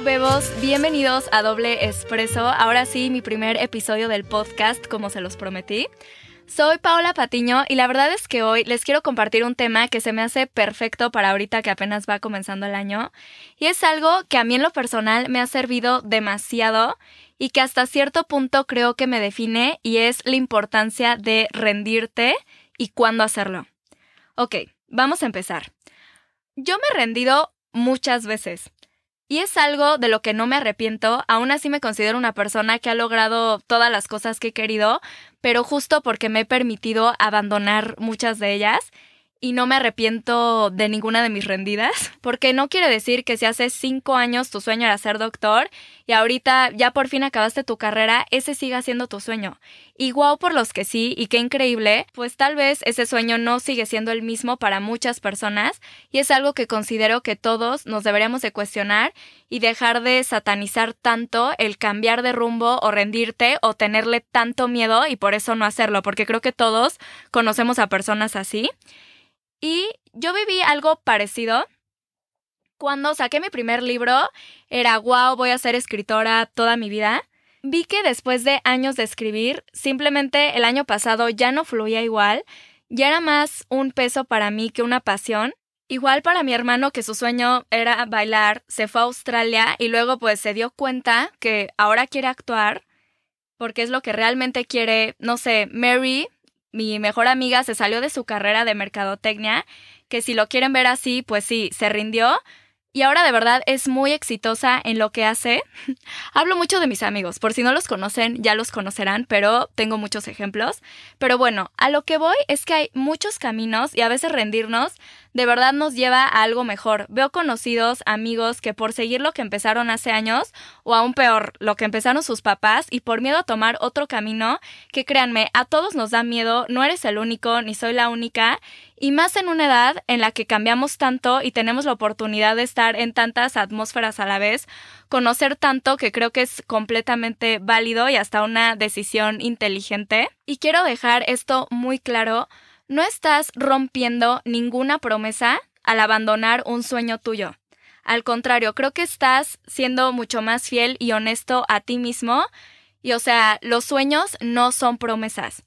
Hello, bebos, bienvenidos a Doble Espresso. Ahora sí, mi primer episodio del podcast, como se los prometí. Soy Paola Patiño y la verdad es que hoy les quiero compartir un tema que se me hace perfecto para ahorita que apenas va comenzando el año. Y es algo que a mí en lo personal me ha servido demasiado y que hasta cierto punto creo que me define y es la importancia de rendirte y cuándo hacerlo. Ok, vamos a empezar. Yo me he rendido muchas veces. Y es algo de lo que no me arrepiento, aún así me considero una persona que ha logrado todas las cosas que he querido, pero justo porque me he permitido abandonar muchas de ellas y no me arrepiento de ninguna de mis rendidas, porque no quiere decir que si hace cinco años tu sueño era ser doctor y ahorita ya por fin acabaste tu carrera, ese siga siendo tu sueño. Y guau por los que sí, y qué increíble, pues tal vez ese sueño no sigue siendo el mismo para muchas personas y es algo que considero que todos nos deberíamos de cuestionar y dejar de satanizar tanto el cambiar de rumbo o rendirte o tenerle tanto miedo y por eso no hacerlo, porque creo que todos conocemos a personas así. Y yo viví algo parecido. Cuando saqué mi primer libro, era wow, voy a ser escritora toda mi vida. Vi que después de años de escribir, simplemente el año pasado ya no fluía igual, ya era más un peso para mí que una pasión. Igual para mi hermano que su sueño era bailar, se fue a Australia y luego pues se dio cuenta que ahora quiere actuar porque es lo que realmente quiere, no sé, Mary mi mejor amiga se salió de su carrera de mercadotecnia, que si lo quieren ver así, pues sí, se rindió, y ahora de verdad es muy exitosa en lo que hace. Hablo mucho de mis amigos, por si no los conocen, ya los conocerán, pero tengo muchos ejemplos. Pero bueno, a lo que voy es que hay muchos caminos y a veces rendirnos de verdad nos lleva a algo mejor. Veo conocidos, amigos que por seguir lo que empezaron hace años, o aún peor, lo que empezaron sus papás, y por miedo a tomar otro camino, que créanme, a todos nos da miedo, no eres el único, ni soy la única, y más en una edad en la que cambiamos tanto y tenemos la oportunidad de estar en tantas atmósferas a la vez, conocer tanto que creo que es completamente válido y hasta una decisión inteligente. Y quiero dejar esto muy claro, no estás rompiendo ninguna promesa al abandonar un sueño tuyo. Al contrario, creo que estás siendo mucho más fiel y honesto a ti mismo. Y o sea, los sueños no son promesas.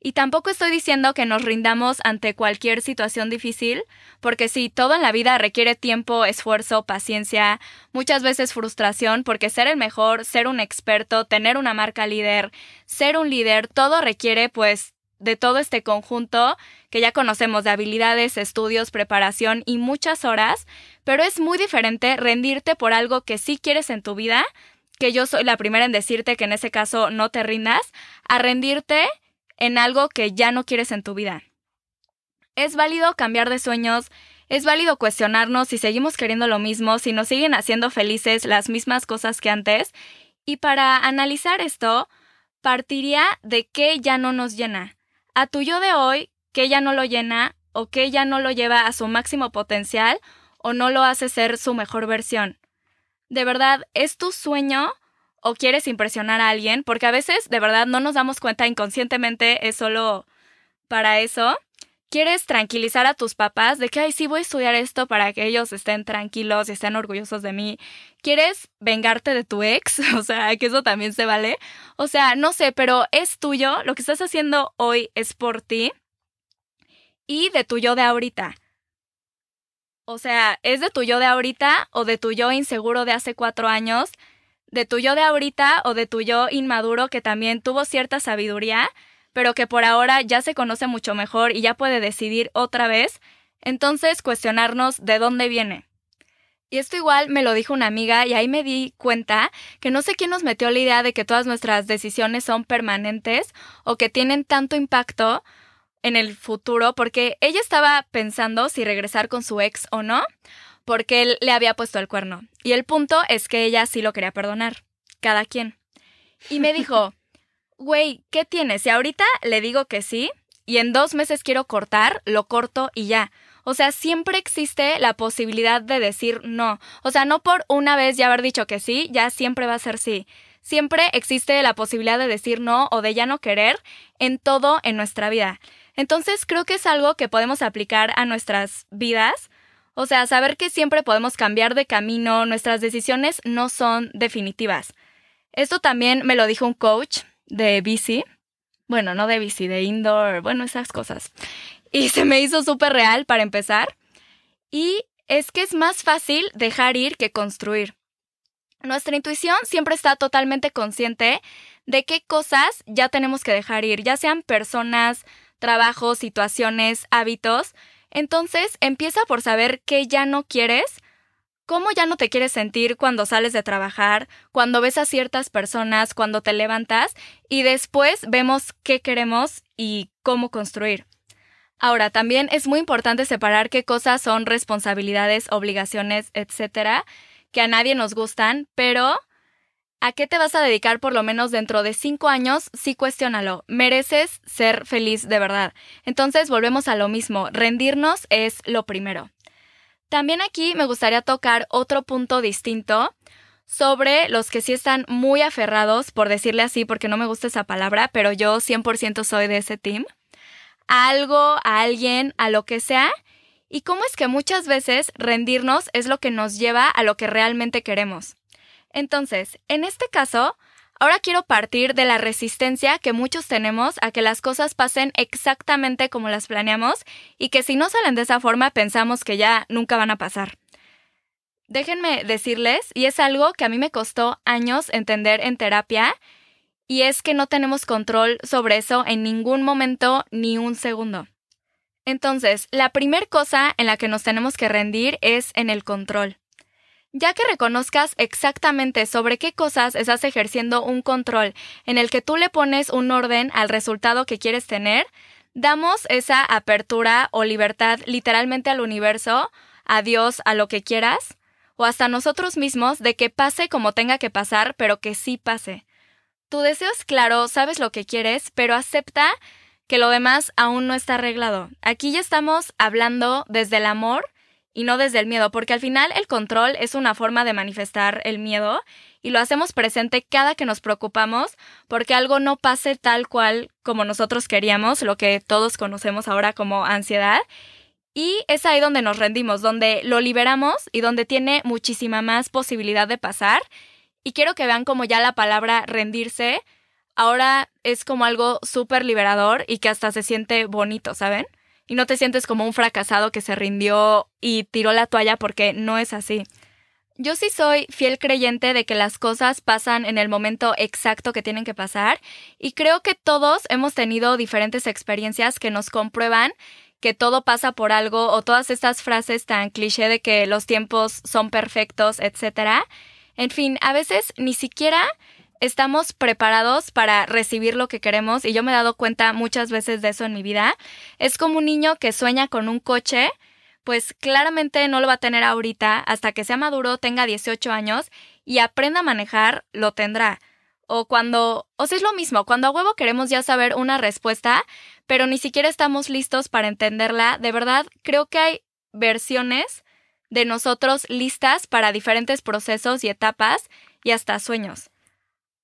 Y tampoco estoy diciendo que nos rindamos ante cualquier situación difícil, porque sí, todo en la vida requiere tiempo, esfuerzo, paciencia, muchas veces frustración, porque ser el mejor, ser un experto, tener una marca líder, ser un líder, todo requiere pues de todo este conjunto que ya conocemos de habilidades, estudios, preparación y muchas horas, pero es muy diferente rendirte por algo que sí quieres en tu vida, que yo soy la primera en decirte que en ese caso no te rindas, a rendirte en algo que ya no quieres en tu vida. Es válido cambiar de sueños, es válido cuestionarnos si seguimos queriendo lo mismo, si nos siguen haciendo felices las mismas cosas que antes. Y para analizar esto, partiría de qué ya no nos llena. A tu yo de hoy, qué ya no lo llena o qué ya no lo lleva a su máximo potencial o no lo hace ser su mejor versión. De verdad, ¿es tu sueño o quieres impresionar a alguien, porque a veces de verdad no nos damos cuenta inconscientemente, es solo para eso. Quieres tranquilizar a tus papás de que, ay, sí voy a estudiar esto para que ellos estén tranquilos y estén orgullosos de mí. Quieres vengarte de tu ex, o sea, que eso también se vale. O sea, no sé, pero es tuyo, lo que estás haciendo hoy es por ti y de tu yo de ahorita. O sea, ¿es de tu yo de ahorita o de tu yo inseguro de hace cuatro años de tu yo de ahorita o de tu yo inmaduro que también tuvo cierta sabiduría, pero que por ahora ya se conoce mucho mejor y ya puede decidir otra vez, entonces cuestionarnos de dónde viene. Y esto igual me lo dijo una amiga y ahí me di cuenta que no sé quién nos metió la idea de que todas nuestras decisiones son permanentes o que tienen tanto impacto en el futuro porque ella estaba pensando si regresar con su ex o no porque él le había puesto el cuerno. Y el punto es que ella sí lo quería perdonar. Cada quien. Y me dijo, güey, ¿qué tienes? Si ahorita le digo que sí y en dos meses quiero cortar, lo corto y ya. O sea, siempre existe la posibilidad de decir no. O sea, no por una vez ya haber dicho que sí, ya siempre va a ser sí. Siempre existe la posibilidad de decir no o de ya no querer en todo en nuestra vida. Entonces creo que es algo que podemos aplicar a nuestras vidas O sea, saber que siempre podemos cambiar de camino, nuestras decisiones no son definitivas. Esto también me lo dijo un coach de bici. Bueno, no de bici, de indoor, bueno, esas cosas. Y se me hizo súper real para empezar. Y es que es más fácil dejar ir que construir. Nuestra intuición siempre está totalmente consciente de qué cosas ya tenemos que dejar ir, ya sean personas, trabajos, situaciones, hábitos. Entonces empieza por saber qué ya no quieres, cómo ya no te quieres sentir cuando sales de trabajar, cuando ves a ciertas personas, cuando te levantas y después vemos qué queremos y cómo construir. Ahora, también es muy importante separar qué cosas son responsabilidades, obligaciones, etcétera, que a nadie nos gustan, pero ¿a qué te vas a dedicar por lo menos dentro de cinco años? Sí, cuestiónalo. Mereces ser feliz de verdad. Entonces, volvemos a lo mismo. Rendirnos es lo primero. También aquí me gustaría tocar otro punto distinto sobre los que sí están muy aferrados, por decirle así, porque no me gusta esa palabra, pero yo 100% soy de ese team. A algo, a alguien, a lo que sea, y cómo es que muchas veces rendirnos es lo que nos lleva a lo que realmente queremos. Entonces, en este caso, ahora quiero partir de la resistencia que muchos tenemos a que las cosas pasen exactamente como las planeamos y que si no salen de esa forma pensamos que ya nunca van a pasar. Déjenme decirles, y es algo que a mí me costó años entender en terapia, y es que no tenemos control sobre eso en ningún momento ni un segundo. Entonces, la primera cosa en la que nos tenemos que rendir es en el control. Ya que reconozcas exactamente sobre qué cosas estás ejerciendo un control en el que tú le pones un orden al resultado que quieres tener, damos esa apertura o libertad literalmente al universo, a Dios, a lo que quieras, o hasta nosotros mismos de que pase como tenga que pasar, pero que sí pase. Tu deseo es claro, sabes lo que quieres, pero acepta que lo demás aún no está arreglado. Aquí ya estamos hablando desde el amor y no desde el miedo, porque al final el control es una forma de manifestar el miedo y lo hacemos presente cada que nos preocupamos porque algo no pase tal cual como nosotros queríamos, lo que todos conocemos ahora como ansiedad. Y es ahí donde nos rendimos, donde lo liberamos y donde tiene muchísima más posibilidad de pasar. Y quiero que vean como ya la palabra rendirse ahora es como algo súper liberador y que hasta se siente bonito, ¿saben? Y no te sientes como un fracasado que se rindió y tiró la toalla porque no es así. Yo sí soy fiel creyente de que las cosas pasan en el momento exacto que tienen que pasar y creo que todos hemos tenido diferentes experiencias que nos comprueban que todo pasa por algo o todas estas frases tan cliché de que los tiempos son perfectos, etc. En fin, a veces ni siquiera estamos preparados para recibir lo que queremos y yo me he dado cuenta muchas veces de eso en mi vida. Es como un niño que sueña con un coche, pues claramente no lo va a tener ahorita, hasta que sea maduro, tenga 18 años y aprenda a manejar, lo tendrá. O cuando, o sea, es lo mismo, cuando a huevo queremos ya saber una respuesta, pero ni siquiera estamos listos para entenderla, de verdad creo que hay versiones de nosotros listas para diferentes procesos y etapas y hasta sueños.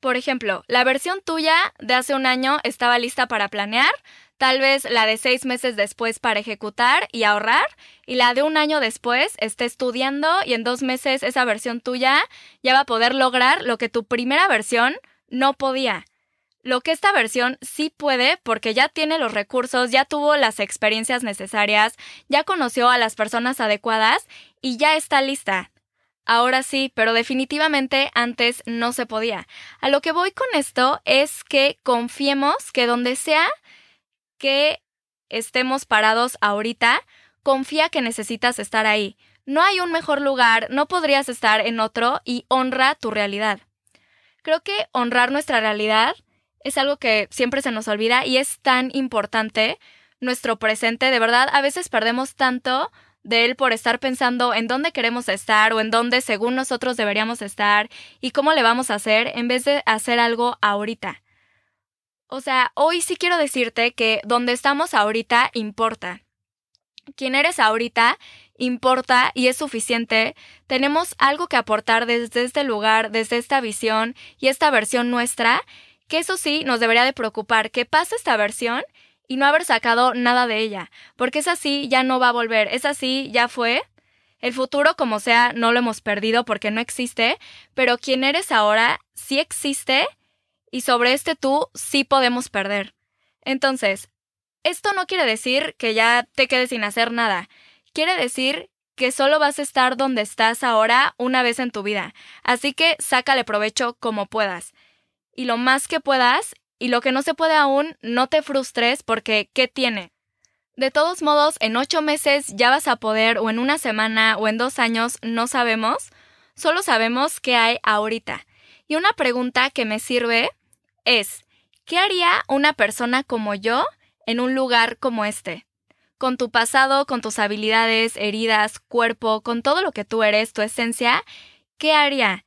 Por ejemplo, la versión tuya de hace un año estaba lista para planear, tal vez la de seis meses después para ejecutar y ahorrar, y la de un año después esté estudiando y en dos meses esa versión tuya ya va a poder lograr lo que tu primera versión no podía. Lo que esta versión sí puede porque ya tiene los recursos, ya tuvo las experiencias necesarias, ya conoció a las personas adecuadas y ya está lista. Ahora sí, pero definitivamente antes no se podía. A lo que voy con esto es que confiemos que donde sea que estemos parados ahorita, confía que necesitas estar ahí. No hay un mejor lugar, no podrías estar en otro y honra tu realidad. Creo que honrar nuestra realidad es algo que siempre se nos olvida y es tan importante. Nuestro presente, de verdad, a veces perdemos tanto de él por estar pensando en dónde queremos estar o en dónde según nosotros deberíamos estar y cómo le vamos a hacer en vez de hacer algo ahorita. O sea, hoy sí quiero decirte que donde estamos ahorita importa. Quién eres ahorita importa y es suficiente. Tenemos algo que aportar desde este lugar, desde esta visión y esta versión nuestra, que eso sí nos debería de preocupar que pase esta versión y no haber sacado nada de ella, porque es así, ya no va a volver, es así, ya fue. El futuro, como sea, no lo hemos perdido porque no existe, pero quien eres ahora sí existe y sobre este tú sí podemos perder. Entonces, esto no quiere decir que ya te quedes sin hacer nada. Quiere decir que solo vas a estar donde estás ahora una vez en tu vida. Así que sácale provecho como puedas. Y lo más que puedas, y lo que no se puede aún, no te frustres porque ¿qué tiene? De todos modos, en ocho meses ya vas a poder, o en una semana, o en dos años, no sabemos. Solo sabemos qué hay ahorita. Y una pregunta que me sirve es, ¿qué haría una persona como yo en un lugar como este? Con tu pasado, con tus habilidades, heridas, cuerpo, con todo lo que tú eres, tu esencia, ¿qué haría?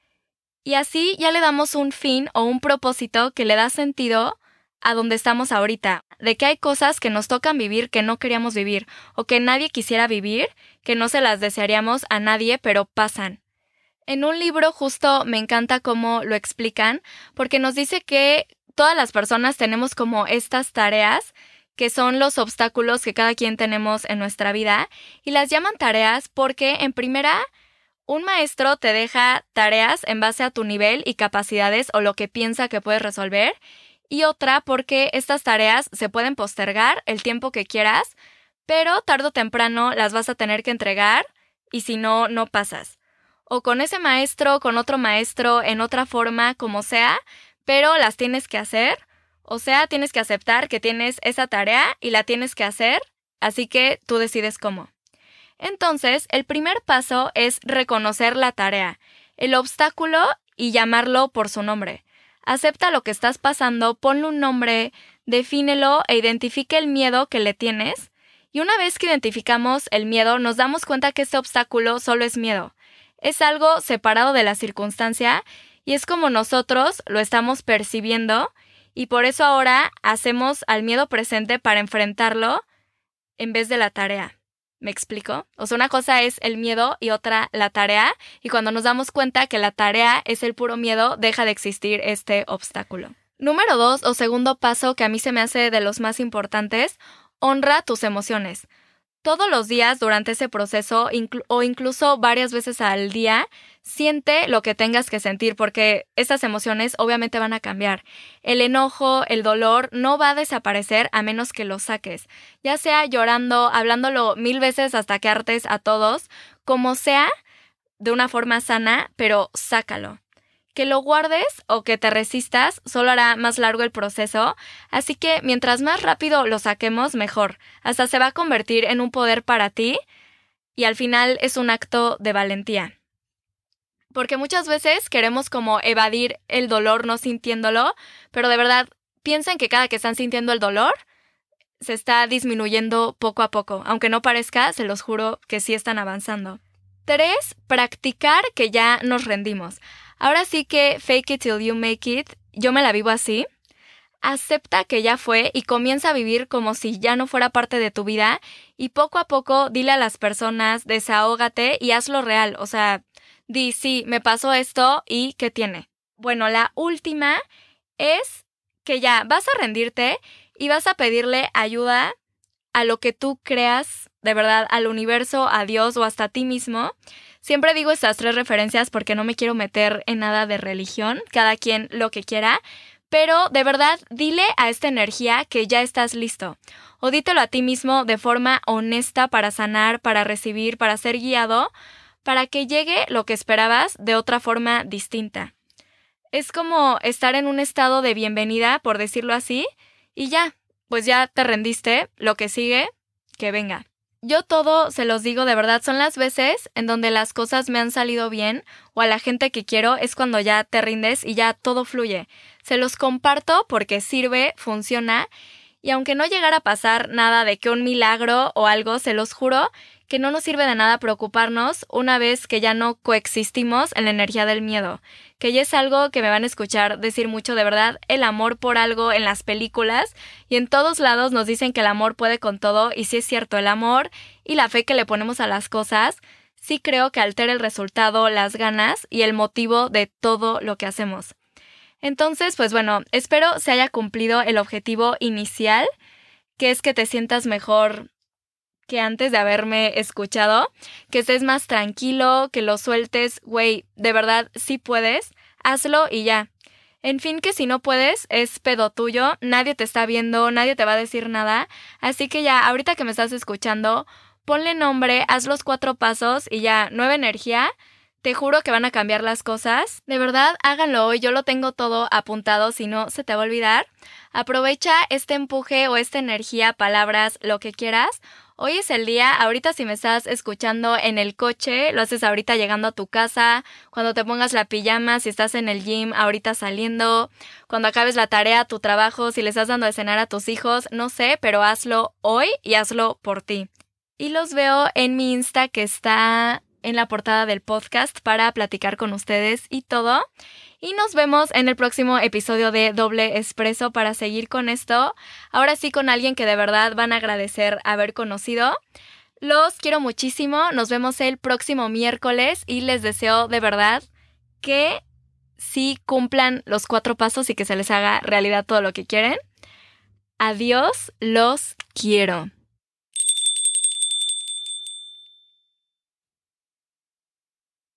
Y así ya le damos un fin o un propósito que le da sentido a donde estamos ahorita, de que hay cosas que nos tocan vivir que no queríamos vivir o que nadie quisiera vivir, que no se las desearíamos a nadie, pero pasan. En un libro justo me encanta cómo lo explican, porque nos dice que todas las personas tenemos como estas tareas que son los obstáculos que cada quien tenemos en nuestra vida, y las llaman tareas porque, en primera, un maestro te deja tareas en base a tu nivel y capacidades o lo que piensa que puedes resolver, y otra porque estas tareas se pueden postergar el tiempo que quieras, pero tarde o temprano las vas a tener que entregar y si no, no pasas. O con ese maestro, con otro maestro, en otra forma, como sea, pero las tienes que hacer. O sea, tienes que aceptar que tienes esa tarea y la tienes que hacer, así que tú decides cómo. Entonces, el primer paso es reconocer la tarea, el obstáculo y llamarlo por su nombre. Acepta lo que estás pasando, ponle un nombre, defínelo e identifique el miedo que le tienes. Y una vez que identificamos el miedo, nos damos cuenta que este obstáculo solo es miedo. Es algo separado de la circunstancia y es como nosotros lo estamos percibiendo y por eso ahora hacemos al miedo presente para enfrentarlo en vez de la tarea. ¿Me explico? O sea, una cosa es el miedo y otra la tarea, y cuando nos damos cuenta que la tarea es el puro miedo, deja de existir este obstáculo. Número dos, o segundo paso que a mí se me hace de los más importantes, honra tus emociones todos los días durante ese proceso o incluso varias veces al día, siente lo que tengas que sentir porque esas emociones obviamente van a cambiar. El enojo, el dolor no va a desaparecer a menos que lo saques, ya sea llorando, hablándolo mil veces hasta que hartes a todos, como sea, de una forma sana, pero sácalo. Que lo guardes o que te resistas solo hará más largo el proceso, así que mientras más rápido lo saquemos, mejor. Hasta se va a convertir en un poder para ti y al final es un acto de valentía. Porque muchas veces queremos como evadir el dolor no sintiéndolo, pero de verdad piensen que cada que están sintiendo el dolor, se está disminuyendo poco a poco. Aunque no parezca, se los juro que sí están avanzando. 3. Practicar que ya nos rendimos. Ahora sí que fake it till you make it, yo me la vivo así. Acepta que ya fue y comienza a vivir como si ya no fuera parte de tu vida y poco a poco dile a las personas, desahógate y hazlo real. O sea, di, sí, me pasó esto y ¿qué tiene? Bueno, la última es que ya vas a rendirte y vas a pedirle ayuda a lo que tú creas, de verdad, al universo, a Dios o hasta a ti mismo. Siempre digo estas tres referencias porque no me quiero meter en nada de religión, cada quien lo que quiera, pero de verdad dile a esta energía que ya estás listo. O dítelo a ti mismo de forma honesta para sanar, para recibir, para ser guiado, para que llegue lo que esperabas de otra forma distinta. Es como estar en un estado de bienvenida, por decirlo así, y ya, pues ya te rendiste, lo que sigue, que venga. Yo todo se los digo de verdad, son las veces en donde las cosas me han salido bien o a la gente que quiero es cuando ya te rindes y ya todo fluye. Se los comparto porque sirve, funciona y aunque no llegara a pasar nada de que un milagro o algo, se los juro que no nos sirve de nada preocuparnos una vez que ya no coexistimos en la energía del miedo, que ya es algo que me van a escuchar decir mucho de verdad, el amor por algo en las películas y en todos lados nos dicen que el amor puede con todo y si es cierto, el amor y la fe que le ponemos a las cosas, sí creo que altera el resultado, las ganas y el motivo de todo lo que hacemos. Entonces, pues bueno, espero se haya cumplido el objetivo inicial, que es que te sientas mejor que antes de haberme escuchado, que estés más tranquilo, que lo sueltes, güey, de verdad, si puedes, hazlo y ya. En fin, que si no puedes, es pedo tuyo, nadie te está viendo, nadie te va a decir nada, así que ya, ahorita que me estás escuchando, ponle nombre, haz los cuatro pasos y ya, nueva energía, te juro que van a cambiar las cosas. De verdad, háganlo hoy, yo lo tengo todo apuntado, si no, se te va a olvidar. Aprovecha este empuje o esta energía, palabras, lo que quieras. Hoy es el día, ahorita si me estás escuchando en el coche, lo haces ahorita llegando a tu casa, cuando te pongas la pijama, si estás en el gym, ahorita saliendo, cuando acabes la tarea, tu trabajo, si le estás dando de cenar a tus hijos, no sé, pero hazlo hoy y hazlo por ti. Y los veo en mi Insta que está en la portada del podcast para platicar con ustedes y todo. Y nos vemos en el próximo episodio de Doble Expreso para seguir con esto. Ahora sí con alguien que de verdad van a agradecer haber conocido. Los quiero muchísimo. Nos vemos el próximo miércoles y les deseo de verdad que sí cumplan los cuatro pasos y que se les haga realidad todo lo que quieren. Adiós, los quiero.